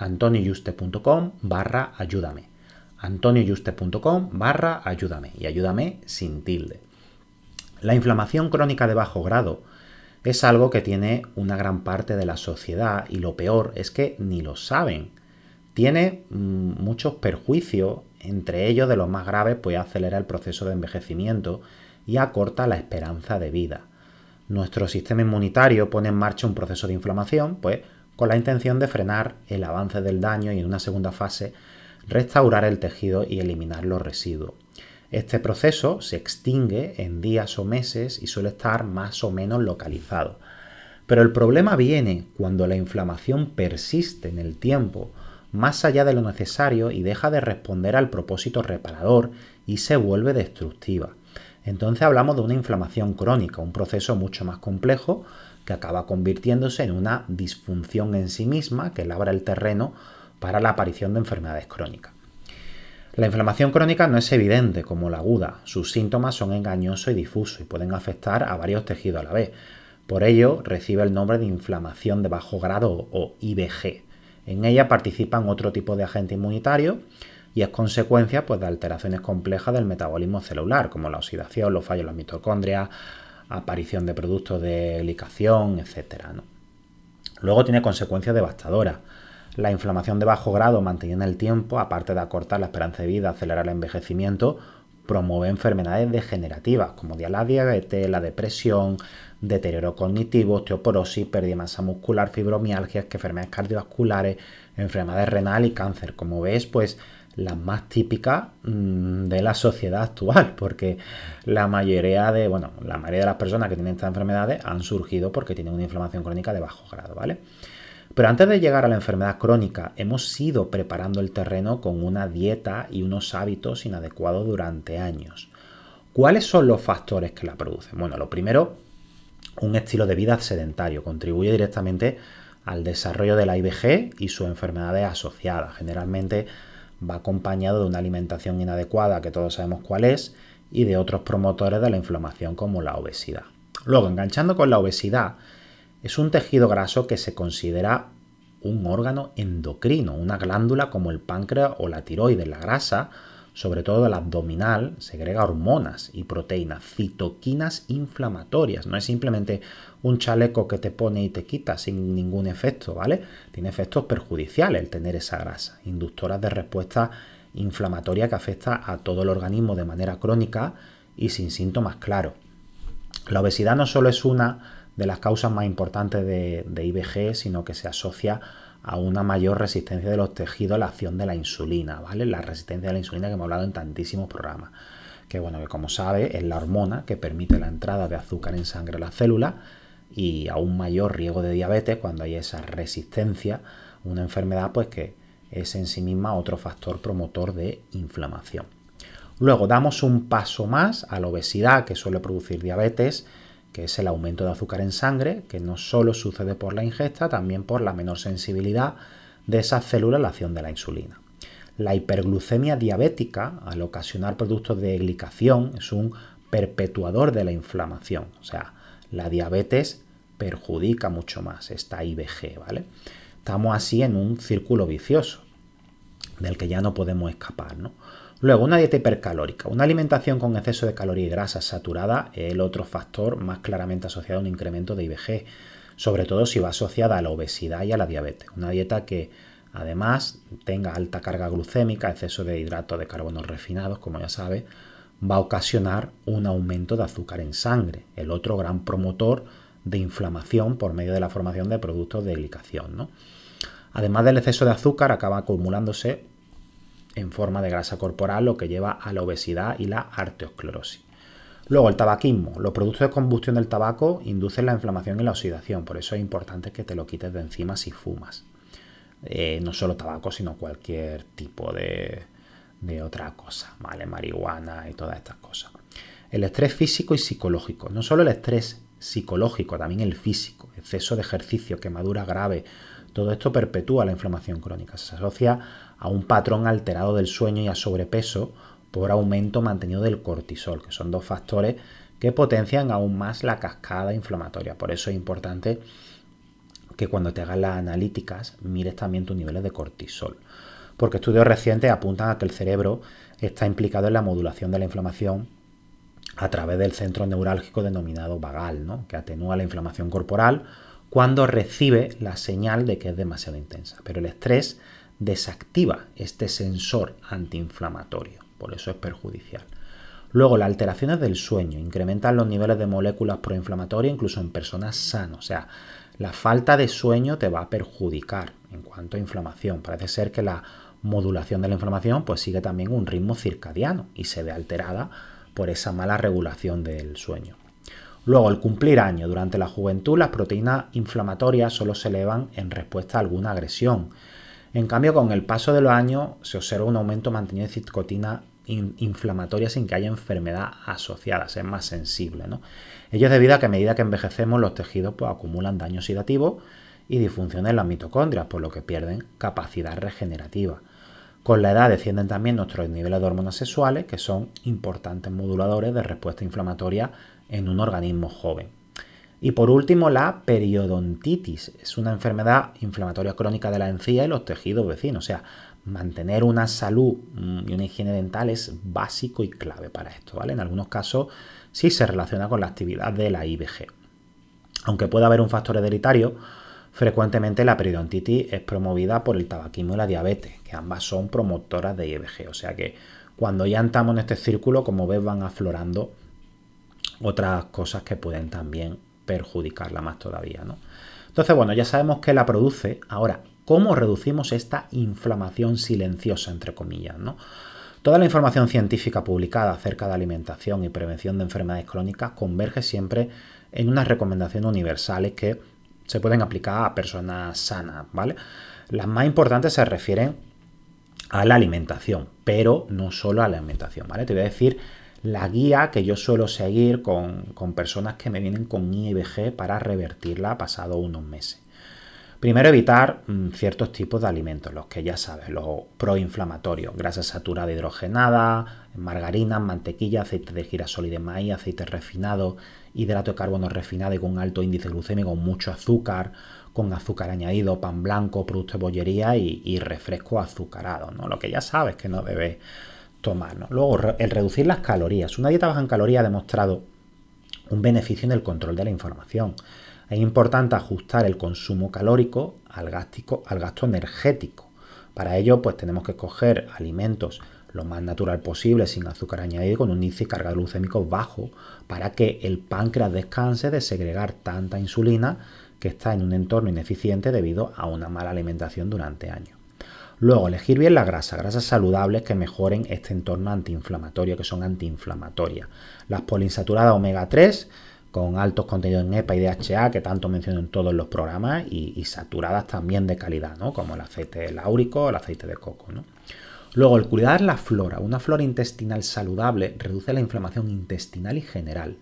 antonioyuste.com barra ayúdame. antonioyuste.com barra ayúdame y ayúdame sin tilde. La inflamación crónica de bajo grado es algo que tiene una gran parte de la sociedad y lo peor es que ni lo saben. Tiene mm, muchos perjuicios, entre ellos de los más graves, pues acelera el proceso de envejecimiento y acorta la esperanza de vida. Nuestro sistema inmunitario pone en marcha un proceso de inflamación, pues con la intención de frenar el avance del daño y en una segunda fase restaurar el tejido y eliminar los residuos. Este proceso se extingue en días o meses y suele estar más o menos localizado. Pero el problema viene cuando la inflamación persiste en el tiempo, más allá de lo necesario y deja de responder al propósito reparador y se vuelve destructiva. Entonces hablamos de una inflamación crónica, un proceso mucho más complejo que acaba convirtiéndose en una disfunción en sí misma que labra el terreno para la aparición de enfermedades crónicas. La inflamación crónica no es evidente como la aguda, sus síntomas son engañosos y difusos y pueden afectar a varios tejidos a la vez. Por ello recibe el nombre de inflamación de bajo grado o IBG. En ella participan otro tipo de agentes inmunitarios y es consecuencia pues, de alteraciones complejas del metabolismo celular, como la oxidación, los fallos en las mitocondrias, aparición de productos de licación, etc. Luego tiene consecuencias devastadoras. La inflamación de bajo grado mantenida en el tiempo, aparte de acortar la esperanza de vida, acelerar el envejecimiento, promueve enfermedades degenerativas como la diabetes, la depresión, deterioro cognitivo, osteoporosis, pérdida de masa muscular, fibromialgias, enfermedades cardiovasculares, enfermedades renal y cáncer. Como ves, pues las más típicas mm, de la sociedad actual, porque la mayoría de, bueno, la mayoría de las personas que tienen estas enfermedades han surgido porque tienen una inflamación crónica de bajo grado, ¿vale? Pero antes de llegar a la enfermedad crónica, hemos ido preparando el terreno con una dieta y unos hábitos inadecuados durante años. ¿Cuáles son los factores que la producen? Bueno, lo primero, un estilo de vida sedentario contribuye directamente al desarrollo de la IBG y sus enfermedades asociadas. Generalmente va acompañado de una alimentación inadecuada, que todos sabemos cuál es, y de otros promotores de la inflamación como la obesidad. Luego, enganchando con la obesidad, es un tejido graso que se considera un órgano endocrino, una glándula como el páncreas o la tiroides. La grasa sobre todo el abdominal, segrega hormonas y proteínas, citoquinas inflamatorias. No es simplemente un chaleco que te pone y te quita sin ningún efecto, ¿vale? Tiene efectos perjudiciales el tener esa grasa, inductoras de respuesta inflamatoria que afecta a todo el organismo de manera crónica y sin síntomas claros. La obesidad no solo es una de las causas más importantes de, IBG, sino que se asocia a una mayor resistencia de los tejidos a la acción de la insulina, ¿vale? La resistencia a la insulina que hemos hablado en tantísimos programas. Que bueno, que como sabe, es la hormona que permite la entrada de azúcar en sangre a la célula y a un mayor riesgo de diabetes cuando hay esa resistencia, una enfermedad pues que es en sí misma otro factor promotor de inflamación. Luego damos un paso más a la obesidad que suele producir diabetes que es el aumento de azúcar en sangre, que no solo sucede por la ingesta, también por la menor sensibilidad de esas células a la acción de la insulina. La hiperglucemia diabética, al ocasionar productos de glicación, es un perpetuador de la inflamación. O sea, la diabetes perjudica mucho más esta IBG, ¿vale? Estamos así en un círculo vicioso del que ya no podemos escapar, ¿no? Luego, una dieta hipercalórica. Una alimentación con exceso de calorías y grasas saturada es el otro factor más claramente asociado a un incremento de IBG, sobre todo si va asociada a la obesidad y a la diabetes. Una dieta que además tenga alta carga glucémica, exceso de hidratos de carbono refinados, como ya sabes, va a ocasionar un aumento de azúcar en sangre, el otro gran promotor de inflamación por medio de la formación de productos de glicación. ¿no? Además del exceso de azúcar, acaba acumulándose en forma de grasa corporal, lo que lleva a la obesidad y la arteriosclerosis. Luego, el tabaquismo. Los productos de combustión del tabaco inducen la inflamación y la oxidación, por eso es importante que te lo quites de encima si fumas. Eh, no solo tabaco, sino cualquier tipo de, de otra cosa, ¿vale? Marihuana y todas estas cosas. El estrés físico y psicológico. No solo el estrés psicológico, también el físico. Exceso de ejercicio, quemadura grave. Todo esto perpetúa la inflamación crónica. Se asocia a un patrón alterado del sueño y a sobrepeso por aumento mantenido del cortisol, que son dos factores que potencian aún más la cascada inflamatoria. Por eso es importante que cuando te hagas las analíticas mires también tus niveles de cortisol. Porque estudios recientes apuntan a que el cerebro está implicado en la modulación de la inflamación a través del centro neurálgico denominado vagal, ¿no? que atenúa la inflamación corporal cuando recibe la señal de que es demasiado intensa. Pero el estrés desactiva este sensor antiinflamatorio, por eso es perjudicial. Luego, las alteraciones del sueño incrementan los niveles de moléculas proinflamatorias incluso en personas sanas. O sea, la falta de sueño te va a perjudicar en cuanto a inflamación. Parece ser que la modulación de la inflamación pues sigue también un ritmo circadiano y se ve alterada por esa mala regulación del sueño. Luego, el cumplir año. Durante la juventud, las proteínas inflamatorias solo se elevan en respuesta a alguna agresión en cambio, con el paso de los años se observa un aumento mantenido de citoquinas inflamatoria sin que haya enfermedad asociada, es más sensible. Ello es debido a que a medida que envejecemos los tejidos pues, acumulan daño oxidativo y disfunción en las mitocondrias, por lo que pierden capacidad regenerativa. Con la edad descienden también nuestros niveles de hormonas sexuales, que son importantes moduladores de respuesta inflamatoria en un organismo joven. Y por último, la periodontitis. Es una enfermedad inflamatoria crónica de la encía y los tejidos vecinos. O sea, mantener una salud mm, y una higiene dental es básico y clave para esto, ¿vale? En algunos casos sí se relaciona con la actividad de la IBG. Aunque pueda haber un factor hereditario, frecuentemente la periodontitis es promovida por el tabaquismo y la diabetes, que ambas son promotoras de IBG. O sea que cuando ya entramos en este círculo, como ves, van aflorando otras cosas que pueden también perjudicarla más todavía, ¿no? Entonces, bueno, ya sabemos que la produce. Ahora, ¿cómo reducimos esta inflamación silenciosa, entre comillas, ¿no? Toda la información científica publicada acerca de alimentación y prevención de enfermedades crónicas converge siempre en unas recomendaciones universales que se pueden aplicar a personas sanas, ¿vale? Las más importantes se refieren a la alimentación, pero no solo a la alimentación, ¿vale? Te voy a decir la guía que yo suelo seguir con, personas que me vienen con IBG para revertirla pasado unos meses. Primero, evitar mm, ciertos tipos de alimentos, los que ya sabes, los proinflamatorios, grasa saturada hidrogenada, margarina, mantequilla, aceite de girasol y de maíz, aceite refinado, hidrato de carbono refinado y con alto índice glucémico, mucho azúcar, con azúcar añadido, pan blanco, producto de bollería y, y refresco azucarado, ¿no? Lo que ya sabes que no debes tomar. Luego, el reducir las calorías. Una dieta baja en calorías ha demostrado un beneficio en el control de la información. Es importante ajustar el consumo calórico al, al gasto energético. Para ello, pues tenemos que coger alimentos lo más natural posible, sin azúcar añadido, con un índice de carga glucémico bajo, para que el páncreas descanse de segregar tanta insulina que está en un entorno ineficiente debido a una mala alimentación durante años. Luego, elegir bien la grasa, grasas saludables que mejoren este entorno antiinflamatorio, que son antiinflamatorias. Las poliinsaturadas omega 3, con altos contenidos en EPA y DHA, que tanto menciono en todos los programas, y, saturadas también de calidad, ¿no? como el aceite láurico o el aceite de coco. Luego, el cuidar la flora. Una flora intestinal saludable reduce la inflamación intestinal y general.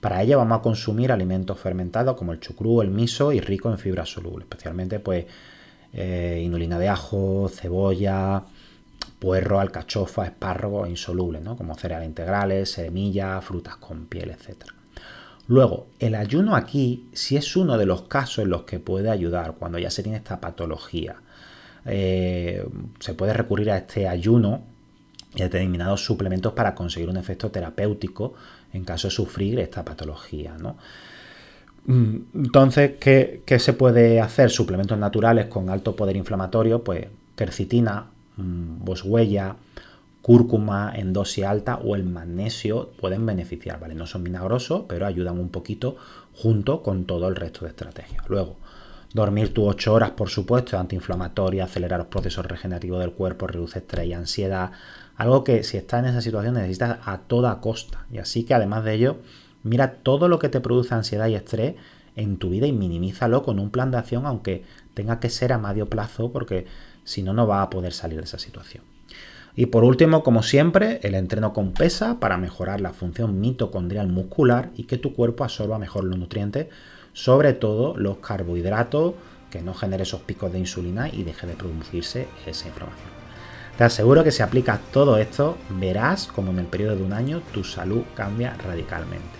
Para ello vamos a consumir alimentos fermentados como el chucrú, el miso y rico en fibra soluble, especialmente pues eh, inulina de ajo, cebolla, puerro, alcachofa, espárragos insolubles, ¿no? como cereales integrales, semillas, frutas con piel, etc. Luego, el ayuno aquí sí es uno de los casos en los que puede ayudar cuando ya se tiene esta patología. Eh, se puede recurrir a este ayuno y a determinados suplementos para conseguir un efecto terapéutico en caso de sufrir esta patología. ¿no? Mm, entonces, ¿qué, se puede hacer? Suplementos naturales con alto poder inflamatorio, pues quercitina, mm, boswellia, cúrcuma en dosis alta o el magnesio pueden beneficiar, ¿vale? No son milagrosos, pero ayudan un poquito junto con todo el resto de estrategias. Luego, dormir tus 8 horas, por supuesto, es antiinflamatorio, acelera los procesos regenerativos del cuerpo, reduce estrés y ansiedad, algo que si estás en esa situación necesitas a toda costa. Y así que además de ello, mira todo lo que te produce ansiedad y estrés en tu vida y minimízalo con un plan de acción, aunque tenga que ser a medio plazo, porque si no, no va a poder salir de esa situación. Y por último, como siempre, el entreno con pesa para mejorar la función mitocondrial muscular y que tu cuerpo absorba mejor los nutrientes, sobre todo los carbohidratos, que no genere esos picos de insulina y deje de producirse esa inflamación. Te aseguro que si aplicas todo esto, verás como en el periodo de un año tu salud cambia radicalmente.